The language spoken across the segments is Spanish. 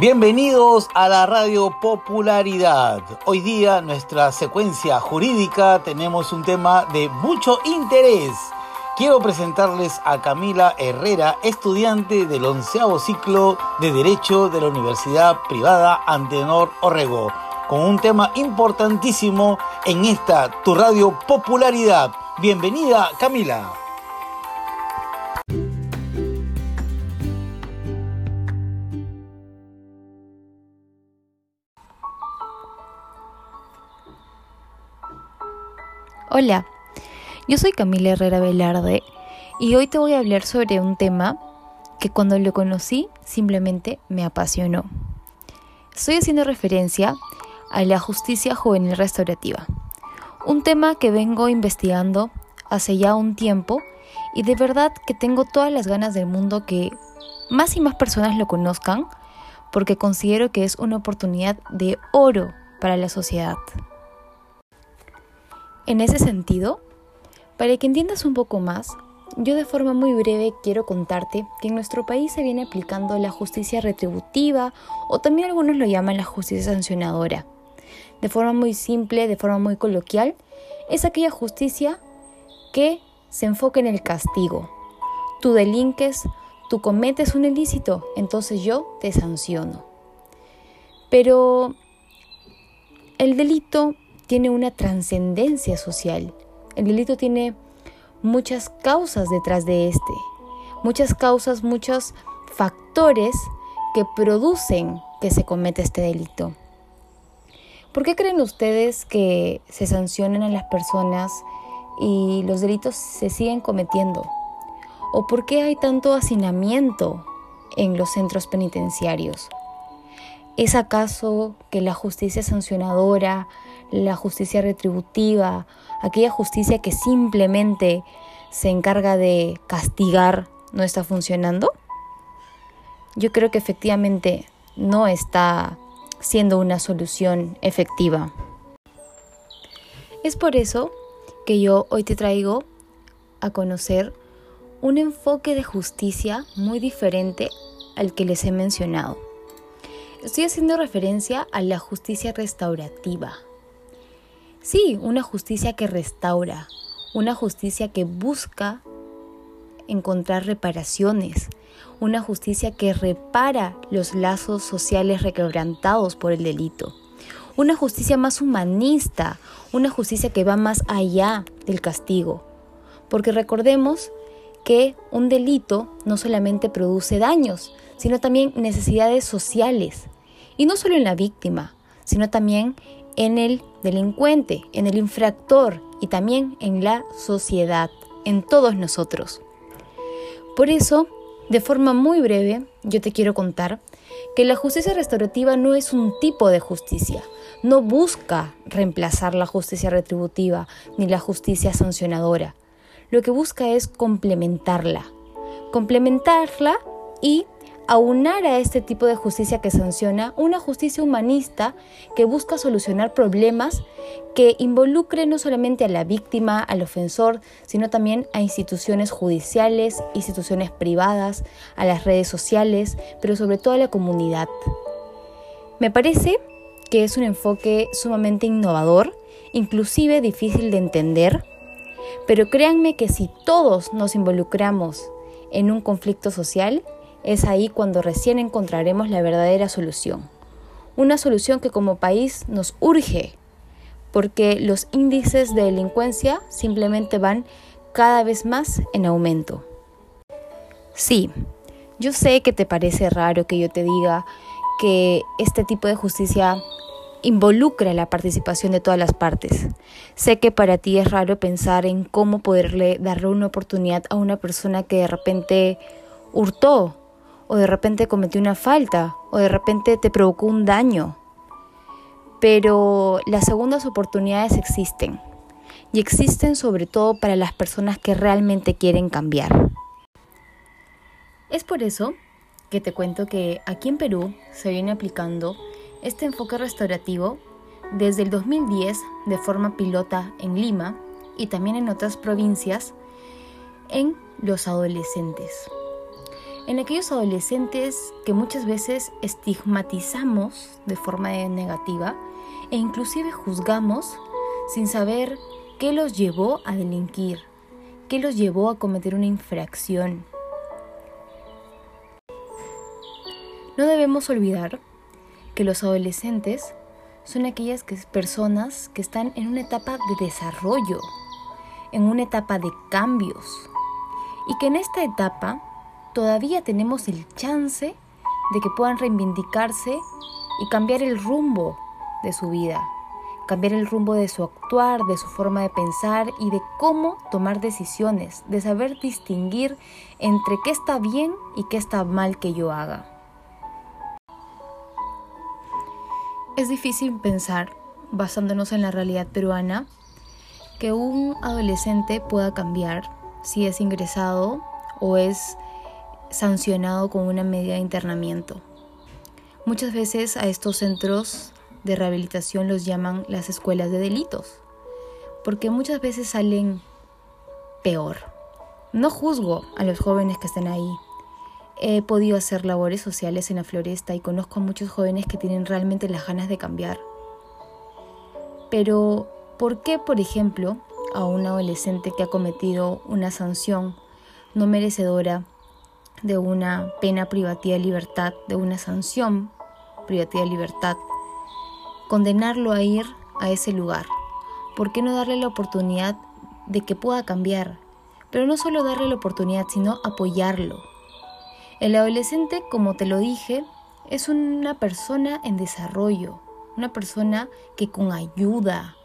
Bienvenidos a la Radio Popularidad. Hoy día nuestra secuencia jurídica tenemos un tema de mucho interés. Quiero presentarles a Camila Herrera, estudiante del onceavo ciclo de Derecho de la Universidad Privada Antenor Orrego, con un tema importantísimo en esta Tu Radio Popularidad. Bienvenida Camila. Hola, yo soy Camila Herrera Velarde y hoy te voy a hablar sobre un tema que cuando lo conocí simplemente me apasionó. Estoy haciendo referencia a la justicia juvenil restaurativa, un tema que vengo investigando hace ya un tiempo y de verdad que tengo todas las ganas del mundo que más y más personas lo conozcan porque considero que es una oportunidad de oro para la sociedad. En ese sentido, para que entiendas un poco más, yo de forma muy breve quiero contarte que en nuestro país se viene aplicando la justicia retributiva o también algunos lo llaman la justicia sancionadora. De forma muy simple, de forma muy coloquial, es aquella justicia que se enfoca en el castigo. Tú delinques, tú cometes un ilícito, entonces yo te sanciono. Pero el delito tiene una trascendencia social. El delito tiene muchas causas detrás de este, muchas causas, muchos factores que producen que se cometa este delito. ¿Por qué creen ustedes que se sancionan a las personas y los delitos se siguen cometiendo? ¿O por qué hay tanto hacinamiento en los centros penitenciarios? ¿Es acaso que la justicia sancionadora, la justicia retributiva, aquella justicia que simplemente se encarga de castigar, no está funcionando? Yo creo que efectivamente no está siendo una solución efectiva. Es por eso que yo hoy te traigo a conocer un enfoque de justicia muy diferente al que les he mencionado. Estoy haciendo referencia a la justicia restaurativa. Sí, una justicia que restaura, una justicia que busca encontrar reparaciones, una justicia que repara los lazos sociales requebrantados por el delito, una justicia más humanista, una justicia que va más allá del castigo. Porque recordemos que un delito no solamente produce daños, sino también necesidades sociales. Y no solo en la víctima, sino también en el delincuente, en el infractor y también en la sociedad, en todos nosotros. Por eso, de forma muy breve, yo te quiero contar que la justicia restaurativa no es un tipo de justicia, no busca reemplazar la justicia retributiva ni la justicia sancionadora. Lo que busca es complementarla, complementarla y aunar a este tipo de justicia que sanciona una justicia humanista que busca solucionar problemas que involucren no solamente a la víctima, al ofensor, sino también a instituciones judiciales, instituciones privadas, a las redes sociales, pero sobre todo a la comunidad. Me parece que es un enfoque sumamente innovador, inclusive difícil de entender, pero créanme que si todos nos involucramos en un conflicto social, es ahí cuando recién encontraremos la verdadera solución. Una solución que como país nos urge, porque los índices de delincuencia simplemente van cada vez más en aumento. Sí, yo sé que te parece raro que yo te diga que este tipo de justicia involucra la participación de todas las partes. Sé que para ti es raro pensar en cómo poderle darle una oportunidad a una persona que de repente hurtó o de repente cometió una falta, o de repente te provocó un daño. Pero las segundas oportunidades existen, y existen sobre todo para las personas que realmente quieren cambiar. Es por eso que te cuento que aquí en Perú se viene aplicando este enfoque restaurativo desde el 2010 de forma pilota en Lima y también en otras provincias en los adolescentes. En aquellos adolescentes que muchas veces estigmatizamos de forma negativa e inclusive juzgamos sin saber qué los llevó a delinquir, qué los llevó a cometer una infracción. No debemos olvidar que los adolescentes son aquellas personas que están en una etapa de desarrollo, en una etapa de cambios, y que en esta etapa todavía tenemos el chance de que puedan reivindicarse y cambiar el rumbo de su vida, cambiar el rumbo de su actuar, de su forma de pensar y de cómo tomar decisiones, de saber distinguir entre qué está bien y qué está mal que yo haga. Es difícil pensar, basándonos en la realidad peruana, que un adolescente pueda cambiar si es ingresado o es sancionado con una medida de internamiento. Muchas veces a estos centros de rehabilitación los llaman las escuelas de delitos, porque muchas veces salen peor. No juzgo a los jóvenes que están ahí. He podido hacer labores sociales en la floresta y conozco a muchos jóvenes que tienen realmente las ganas de cambiar. Pero, ¿por qué, por ejemplo, a un adolescente que ha cometido una sanción no merecedora de una pena privativa de libertad, de una sanción privativa de libertad, condenarlo a ir a ese lugar. ¿Por qué no darle la oportunidad de que pueda cambiar? Pero no solo darle la oportunidad, sino apoyarlo. El adolescente, como te lo dije, es una persona en desarrollo, una persona que con ayuda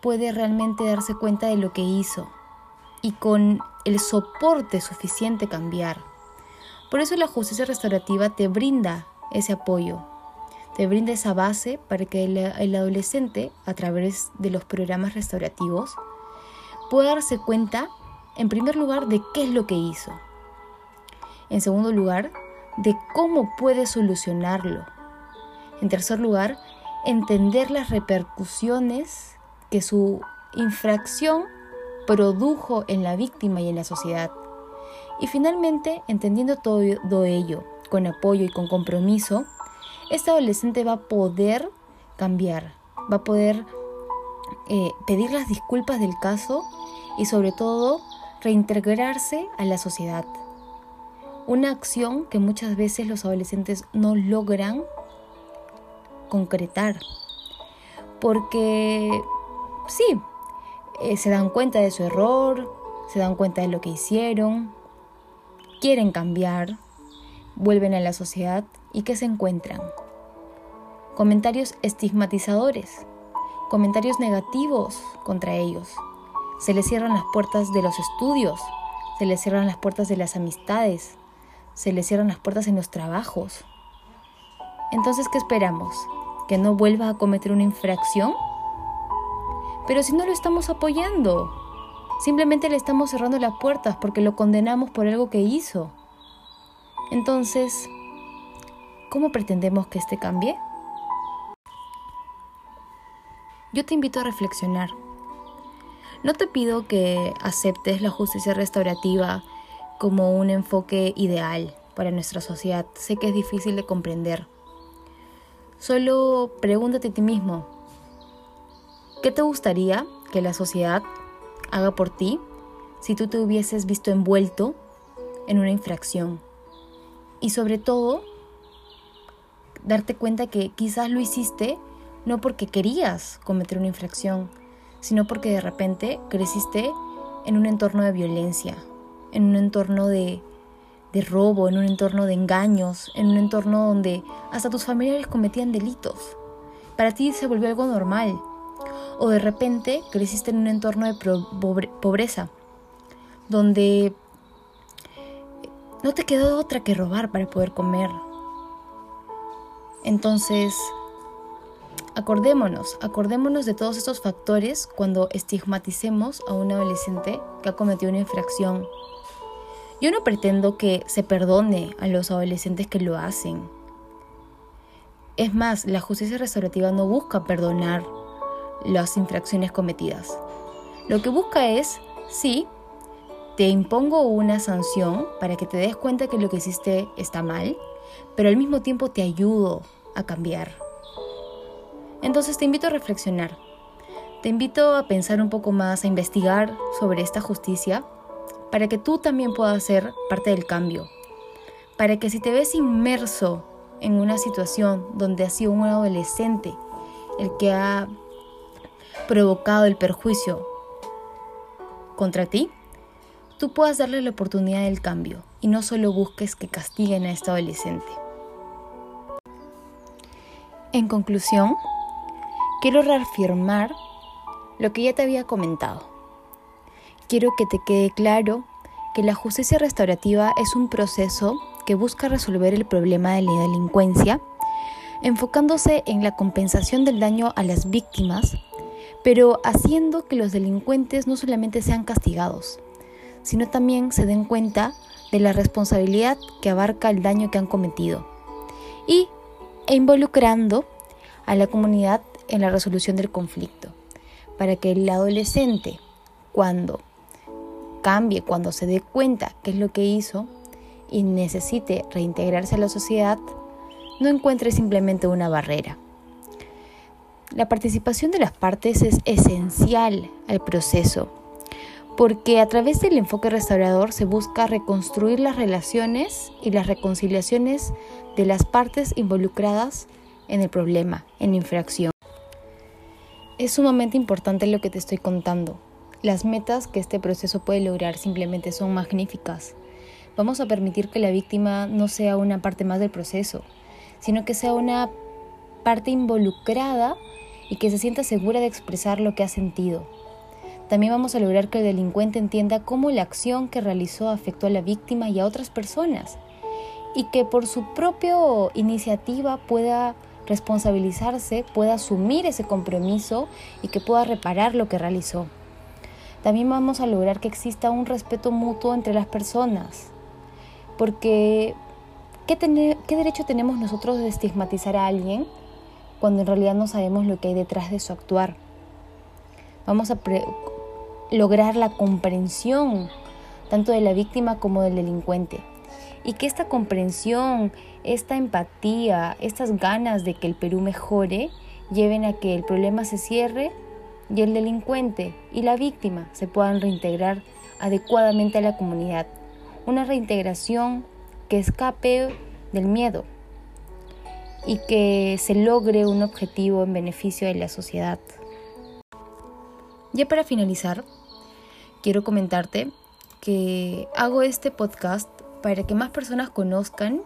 puede realmente darse cuenta de lo que hizo y con el soporte suficiente cambiar. Por eso la justicia restaurativa te brinda ese apoyo, te brinda esa base para que el, adolescente, a través de los programas restaurativos, pueda darse cuenta, en primer lugar, de qué es lo que hizo. En segundo lugar, de cómo puede solucionarlo. En tercer lugar, entender las repercusiones que su infracción produjo en la víctima y en la sociedad. Y finalmente, entendiendo todo ello, con apoyo y con compromiso, este adolescente va a poder cambiar, va a poder eh, pedir las disculpas del caso y sobre todo reintegrarse a la sociedad. Una acción que muchas veces los adolescentes no logran concretar. Porque sí, eh, se dan cuenta de su error, se dan cuenta de lo que hicieron, quieren cambiar, vuelven a la sociedad y ¿qué se encuentran? Comentarios estigmatizadores, comentarios negativos contra ellos. Se les cierran las puertas de los estudios, se les cierran las puertas de las amistades, se les cierran las puertas en los trabajos. Entonces, ¿qué esperamos? ¿Que no vuelva a cometer una infracción? Pero si no lo estamos apoyando, Simplemente le estamos cerrando las puertas porque lo condenamos por algo que hizo. Entonces, ¿cómo pretendemos que este cambie? Yo te invito a reflexionar. No te pido que aceptes la justicia restaurativa como un enfoque ideal para nuestra sociedad. Sé que es difícil de comprender. Solo pregúntate a ti mismo, ¿qué te gustaría que la sociedad haga por ti si tú te hubieses visto envuelto en una infracción. Y sobre todo, darte cuenta que quizás lo hiciste no porque querías cometer una infracción, sino porque de repente creciste en un entorno de violencia, en un entorno de, robo, en un entorno de engaños, en un entorno donde hasta tus familiares cometían delitos. Para ti se volvió algo normal o de repente creciste en un entorno de pobreza, donde no te quedó otra que robar para poder comer. Entonces, acordémonos, acordémonos de todos estos factores cuando estigmaticemos a un adolescente que ha cometido una infracción. Yo no pretendo que se perdone a los adolescentes que lo hacen. Es más, la justicia restaurativa no busca perdonar las infracciones cometidas. Lo que busca es, sí, te impongo una sanción para que te des cuenta que lo que hiciste está mal, pero al mismo tiempo te ayudo a cambiar. Entonces te invito a reflexionar. Te invito a pensar un poco más, a investigar sobre esta justicia, para que tú también puedas ser parte del cambio. Para que si te ves inmerso en una situación donde ha sido un adolescente el que ha provocado el perjuicio contra ti, tú puedas darle la oportunidad del cambio y no solo busques que castiguen a este adolescente. En conclusión, quiero reafirmar lo que ya te había comentado. Quiero que te quede claro que la justicia restaurativa es un proceso que busca resolver el problema de la delincuencia, enfocándose en la compensación del daño a las víctimas, pero haciendo que los delincuentes no solamente sean castigados, sino también se den cuenta de la responsabilidad que abarca el daño que han cometido y e involucrando a la comunidad en la resolución del conflicto, para que el adolescente, cuando cambie, cuando se dé cuenta qué es lo que hizo y necesite reintegrarse a la sociedad, no encuentre simplemente una barrera. La participación de las partes es esencial al proceso porque a través del enfoque restaurador se busca reconstruir las relaciones y las reconciliaciones de las partes involucradas en el problema, en la infracción. Es sumamente importante lo que te estoy contando. Las metas que este proceso puede lograr simplemente son magníficas. Vamos a permitir que la víctima no sea una parte más del proceso, sino que sea una parte involucrada y que se sienta segura de expresar lo que ha sentido, también vamos a lograr que el delincuente entienda cómo la acción que realizó afectó a la víctima y a otras personas y que por su propia iniciativa pueda responsabilizarse, pueda asumir ese compromiso y que pueda reparar lo que realizó. También vamos a lograr que exista un respeto mutuo entre las personas, porque ¿qué, derecho tenemos nosotros de estigmatizar a alguien cuando en realidad no sabemos lo que hay detrás de su actuar? Vamos a lograr la comprensión tanto de la víctima como del delincuente. Y que esta comprensión, esta empatía, estas ganas de que el Perú mejore, lleven a que el problema se cierre y el delincuente y la víctima se puedan reintegrar adecuadamente a la comunidad. Una reintegración que escape del miedo y que se logre un objetivo en beneficio de la sociedad. Ya para finalizar, quiero comentarte que hago este podcast para que más personas conozcan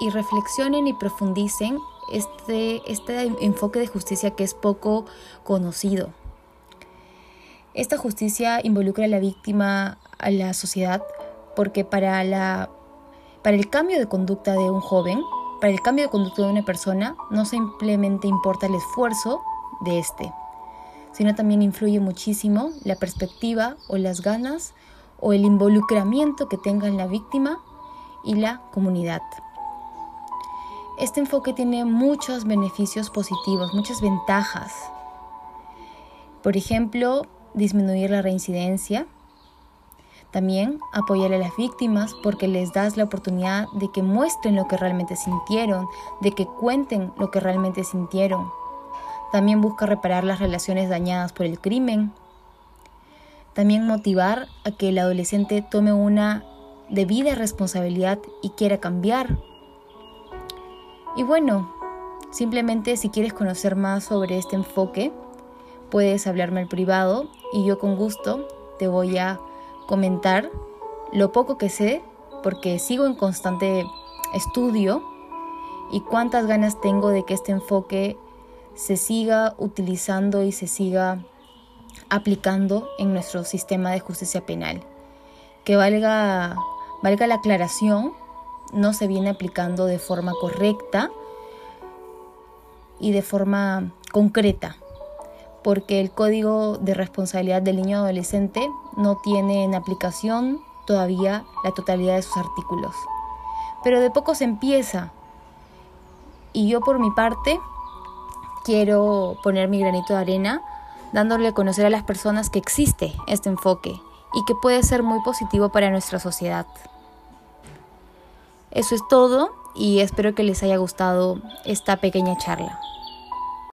y reflexionen y profundicen este, este enfoque de justicia que es poco conocido. Esta justicia involucra a la víctima, a la sociedad, porque para, la, para el cambio de conducta de un joven, para el cambio de conducta de una persona, no simplemente importa el esfuerzo de este, sino también influye muchísimo la perspectiva o las ganas o el involucramiento que tenga la víctima y la comunidad. Este enfoque tiene muchos beneficios positivos, muchas ventajas. Por ejemplo, disminuir la reincidencia. También apoyar a las víctimas porque les das la oportunidad de que muestren lo que realmente sintieron, de que cuenten lo que realmente sintieron. También busca reparar las relaciones dañadas por el crimen. También motivar a que el adolescente tome una debida responsabilidad y quiera cambiar. Y bueno, simplemente si quieres conocer más sobre este enfoque, puedes hablarme al privado y yo con gusto te voy a comentar lo poco que sé porque sigo en constante estudio y cuántas ganas tengo de que este enfoque se siga utilizando y se siga aplicando en nuestro sistema de justicia penal. Que valga, valga la aclaración, no se viene aplicando de forma correcta y de forma concreta, porque el Código de Responsabilidad del Niño Adolescente no tiene en aplicación todavía la totalidad de sus artículos. Pero de poco se empieza. Y yo por mi parte quiero poner mi granito de arena dándole a conocer a las personas que existe este enfoque y que puede ser muy positivo para nuestra sociedad. Eso es todo y espero que les haya gustado esta pequeña charla.